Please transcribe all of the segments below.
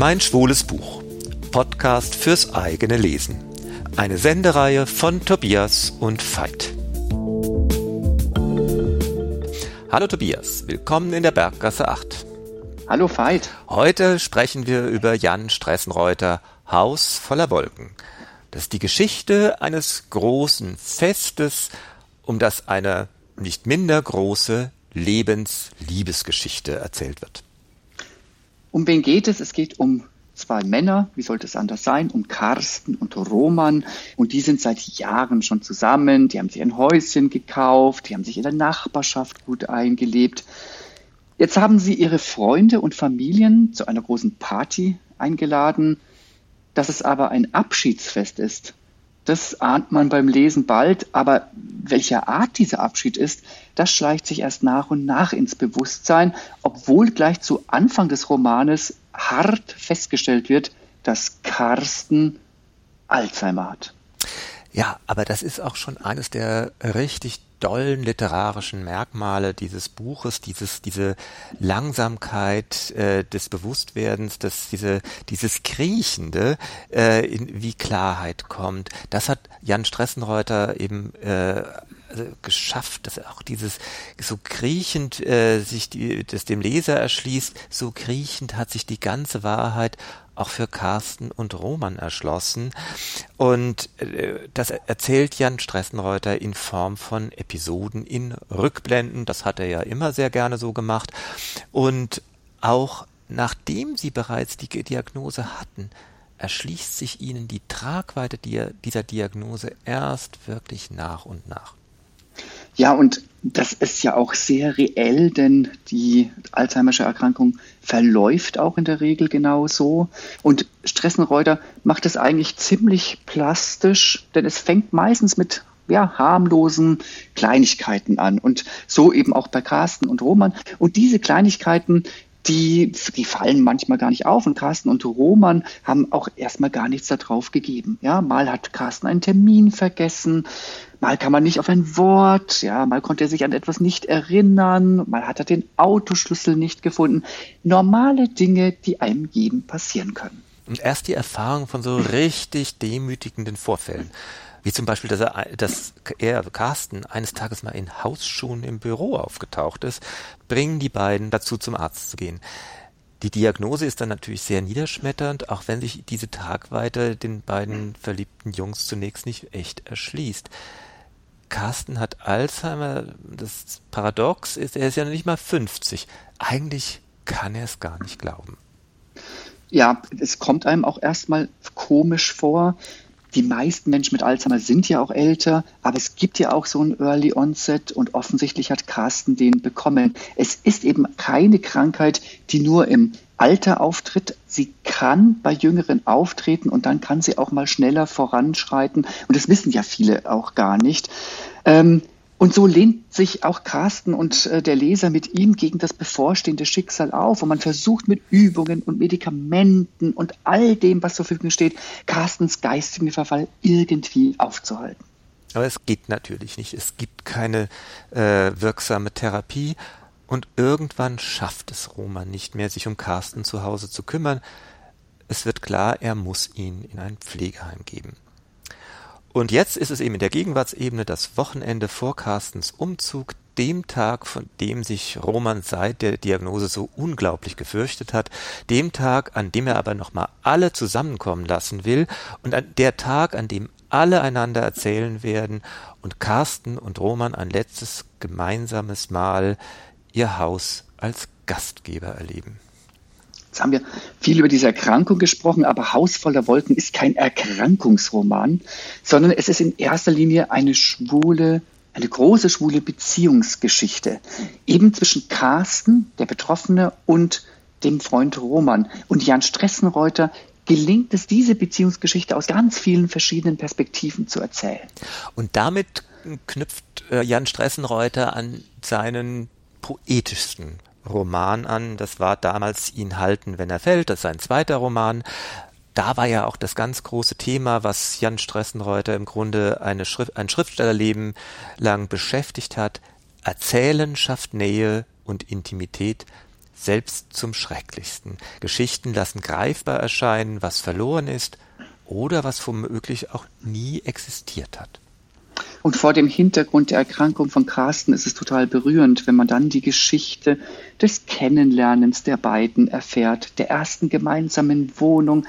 Mein schwules Buch. Podcast fürs eigene Lesen. Eine Sendereihe von Tobias und Veit. Hallo Tobias, willkommen in der Berggasse 8. Hallo Veit. Heute sprechen wir über Jan Stressenreuter Haus voller Wolken. Das ist die Geschichte eines großen Festes, um das eine nicht minder große Lebensliebesgeschichte erzählt wird. Um wen geht es? Es geht um zwei Männer, wie sollte es anders sein, um Carsten und Roman. Und die sind seit Jahren schon zusammen. Die haben sich ein Häuschen gekauft, die haben sich in der Nachbarschaft gut eingelebt. Jetzt haben sie ihre Freunde und Familien zu einer großen Party eingeladen. Dass es aber ein Abschiedsfest ist, das ahnt man beim Lesen bald, aber welcher Art dieser Abschied ist, das schleicht sich erst nach und nach ins Bewusstsein, obwohl gleich zu Anfang des Romanes hart festgestellt wird, dass Carsten Alzheimer hat. Ja, aber das ist auch schon eines der richtig dollen literarischen Merkmale dieses Buches, dieses, diese Langsamkeit äh, des Bewusstwerdens, dass diese, dieses Kriechende äh, in, wie Klarheit kommt. Das hat Jan Stressenreuter eben äh, also geschafft, dass auch dieses so kriechend äh, sich die, das dem Leser erschließt, so kriechend hat sich die ganze Wahrheit auch für Carsten und Roman erschlossen. Und äh, das erzählt Jan Stressenreuter in Form von Episoden in Rückblenden. Das hat er ja immer sehr gerne so gemacht. Und auch nachdem sie bereits die Diagnose hatten, erschließt sich ihnen die Tragweite dieser Diagnose erst wirklich nach und nach. Ja, und das ist ja auch sehr reell, denn die Alzheimersche Erkrankung verläuft auch in der Regel genauso. Und Stressenreuter macht es eigentlich ziemlich plastisch, denn es fängt meistens mit ja, harmlosen Kleinigkeiten an. Und so eben auch bei Carsten und Roman. Und diese Kleinigkeiten, die, die fallen manchmal gar nicht auf. Und Carsten und Roman haben auch erstmal gar nichts darauf gegeben. Ja, mal hat Carsten einen Termin vergessen, mal kann man nicht auf ein Wort, ja, mal konnte er sich an etwas nicht erinnern, mal hat er den Autoschlüssel nicht gefunden. Normale Dinge, die einem jedem passieren können. Und erst die Erfahrung von so richtig demütigenden Vorfällen. Wie zum Beispiel, dass er, dass er, Carsten, eines Tages mal in Hausschuhen im Büro aufgetaucht ist, bringen die beiden dazu, zum Arzt zu gehen. Die Diagnose ist dann natürlich sehr niederschmetternd, auch wenn sich diese Tagweite den beiden verliebten Jungs zunächst nicht echt erschließt. Carsten hat Alzheimer. Das Paradox ist, er ist ja nicht mal 50. Eigentlich kann er es gar nicht glauben. Ja, es kommt einem auch erstmal komisch vor. Die meisten Menschen mit Alzheimer sind ja auch älter, aber es gibt ja auch so ein Early Onset und offensichtlich hat Carsten den bekommen. Es ist eben keine Krankheit, die nur im Alter auftritt. Sie kann bei Jüngeren auftreten und dann kann sie auch mal schneller voranschreiten. Und das wissen ja viele auch gar nicht. Ähm, und so lehnt sich auch Carsten und äh, der Leser mit ihm gegen das bevorstehende Schicksal auf. Und man versucht mit Übungen und Medikamenten und all dem, was zur Verfügung steht, Carstens geistigen Verfall irgendwie aufzuhalten. Aber es geht natürlich nicht. Es gibt keine äh, wirksame Therapie. Und irgendwann schafft es Roman nicht mehr, sich um Carsten zu Hause zu kümmern. Es wird klar, er muss ihn in ein Pflegeheim geben. Und jetzt ist es eben in der Gegenwartsebene das Wochenende vor Carstens Umzug, dem Tag, von dem sich Roman seit der Diagnose so unglaublich gefürchtet hat, dem Tag, an dem er aber nochmal alle zusammenkommen lassen will und an der Tag, an dem alle einander erzählen werden und Carsten und Roman ein letztes gemeinsames Mal ihr Haus als Gastgeber erleben. Jetzt haben wir viel über diese Erkrankung gesprochen, aber Haus voller Wolken ist kein Erkrankungsroman, sondern es ist in erster Linie eine schwule, eine große schwule Beziehungsgeschichte. Eben zwischen Carsten, der Betroffene, und dem Freund Roman. Und Jan Stressenreuter gelingt es, diese Beziehungsgeschichte aus ganz vielen verschiedenen Perspektiven zu erzählen. Und damit knüpft äh, Jan Stressenreuter an seinen poetischsten Roman an. Das war damals Ihn halten, wenn er fällt. Das ist ein zweiter Roman. Da war ja auch das ganz große Thema, was Jan Stressenreuter im Grunde eine Schrift, ein Schriftstellerleben lang beschäftigt hat. Erzählen schafft Nähe und Intimität, selbst zum Schrecklichsten. Geschichten lassen greifbar erscheinen, was verloren ist oder was womöglich auch nie existiert hat. Und vor dem Hintergrund der Erkrankung von Carsten ist es total berührend, wenn man dann die Geschichte des Kennenlernens der beiden erfährt, der ersten gemeinsamen Wohnung,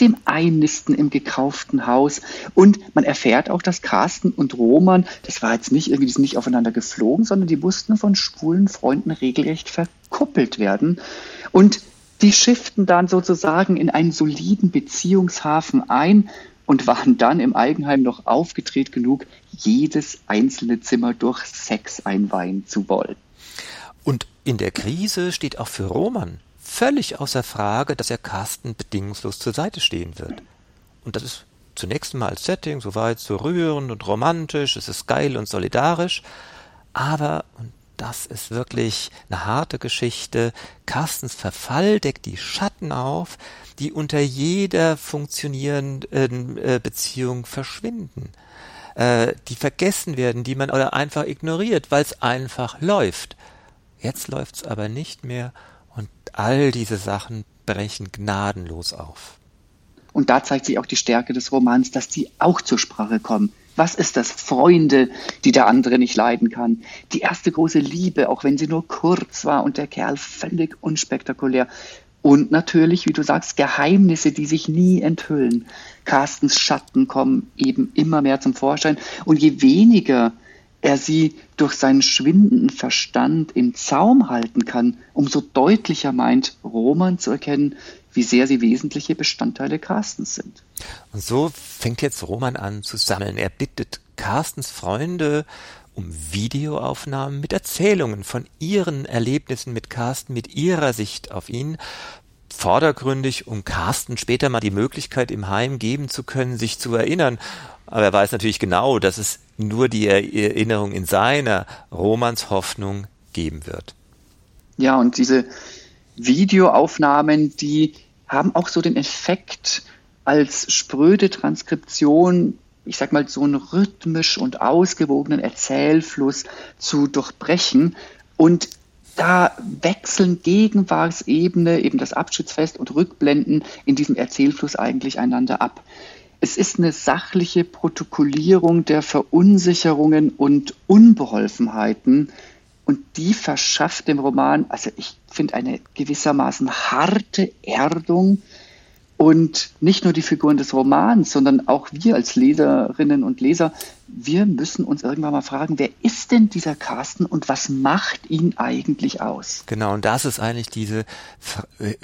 dem Einnisten im gekauften Haus. Und man erfährt auch, dass Carsten und Roman, das war jetzt nicht irgendwie, die sind nicht aufeinander geflogen, sondern die mussten von schwulen Freunden regelrecht verkuppelt werden. Und die schifften dann sozusagen in einen soliden Beziehungshafen ein und waren dann im Eigenheim noch aufgedreht genug, jedes einzelne Zimmer durch Sex einweihen zu wollen. Und in der Krise steht auch für Roman völlig außer Frage, dass er Carsten bedingungslos zur Seite stehen wird. Und das ist zunächst mal als Setting soweit so rührend und romantisch, es ist geil und solidarisch, aber, und das ist wirklich eine harte Geschichte, Carstens Verfall deckt die Schatten auf, die unter jeder funktionierenden äh, Beziehung verschwinden, äh, die vergessen werden, die man oder einfach ignoriert, weil es einfach läuft. Jetzt läuft's aber nicht mehr und all diese Sachen brechen gnadenlos auf. Und da zeigt sich auch die Stärke des Romans, dass die auch zur Sprache kommen. Was ist das? Freunde, die der andere nicht leiden kann. Die erste große Liebe, auch wenn sie nur kurz war und der Kerl völlig unspektakulär. Und natürlich, wie du sagst, Geheimnisse, die sich nie enthüllen. Carstens Schatten kommen eben immer mehr zum Vorschein. Und je weniger er sie durch seinen schwindenden Verstand im Zaum halten kann, umso deutlicher meint Roman zu erkennen, wie sehr sie wesentliche Bestandteile Carstens sind. Und so fängt jetzt Roman an zu sammeln. Er bittet Carstens Freunde um Videoaufnahmen mit Erzählungen von ihren Erlebnissen mit Carsten, mit ihrer Sicht auf ihn, vordergründig, um Carsten später mal die Möglichkeit im Heim geben zu können, sich zu erinnern. Aber er weiß natürlich genau, dass es nur die Erinnerung in seiner Romans Hoffnung geben wird. Ja, und diese Videoaufnahmen, die haben auch so den Effekt, als spröde Transkription ich sag mal, so einen rhythmisch und ausgewogenen Erzählfluss zu durchbrechen. Und da wechseln Gegenwartsebene, eben das Abschiedsfest und Rückblenden in diesem Erzählfluss eigentlich einander ab. Es ist eine sachliche Protokollierung der Verunsicherungen und Unbeholfenheiten und die verschafft dem Roman, also ich finde, eine gewissermaßen harte Erdung und nicht nur die Figuren des Romans, sondern auch wir als Leserinnen und Leser, wir müssen uns irgendwann mal fragen, wer ist denn dieser Carsten und was macht ihn eigentlich aus? Genau, und das ist eigentlich diese äh,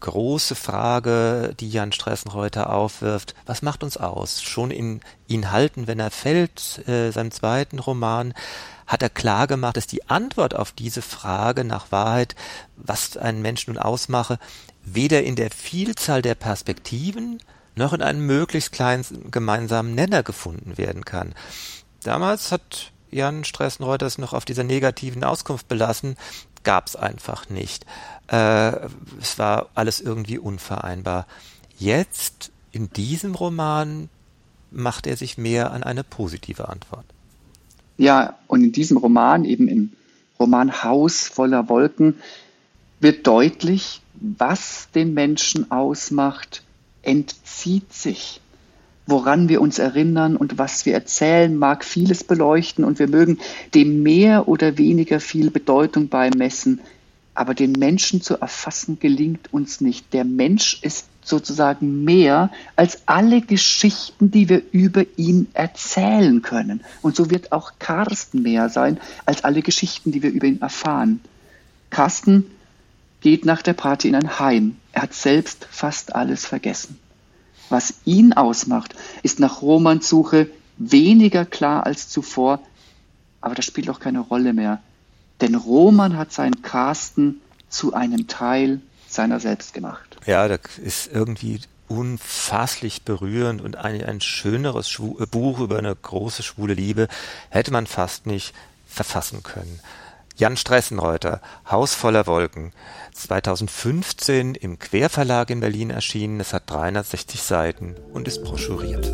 große Frage, die Jan Stressenreuter aufwirft. Was macht uns aus? Schon in ihn halten, wenn er fällt, äh, seinem zweiten Roman, hat er klar gemacht, dass die Antwort auf diese Frage nach Wahrheit, was einen Menschen nun ausmache, weder in der Vielzahl der Perspektiven noch in einem möglichst kleinen gemeinsamen Nenner gefunden werden kann. Damals hat Jan Stressenreuter es noch auf dieser negativen Auskunft belassen, gab es einfach nicht. Äh, es war alles irgendwie unvereinbar. Jetzt, in diesem Roman, macht er sich mehr an eine positive Antwort. Ja, und in diesem Roman, eben im Roman Haus voller Wolken, wird deutlich, was den Menschen ausmacht, entzieht sich. Woran wir uns erinnern und was wir erzählen, mag vieles beleuchten und wir mögen dem mehr oder weniger viel Bedeutung beimessen. Aber den Menschen zu erfassen gelingt uns nicht. Der Mensch ist sozusagen mehr als alle Geschichten, die wir über ihn erzählen können. Und so wird auch Carsten mehr sein als alle Geschichten, die wir über ihn erfahren. Carsten geht nach der Party in ein Heim. Er hat selbst fast alles vergessen. Was ihn ausmacht, ist nach Romans Suche weniger klar als zuvor, aber das spielt auch keine Rolle mehr. Denn Roman hat seinen Carsten zu einem Teil seiner selbst gemacht. Ja, das ist irgendwie unfasslich berührend und ein, ein schöneres Schwu Buch über eine große schwule Liebe hätte man fast nicht verfassen können. Jan Stressenreuter, Haus voller Wolken, 2015 im Querverlag in Berlin erschienen. Es hat 360 Seiten und ist broschuriert.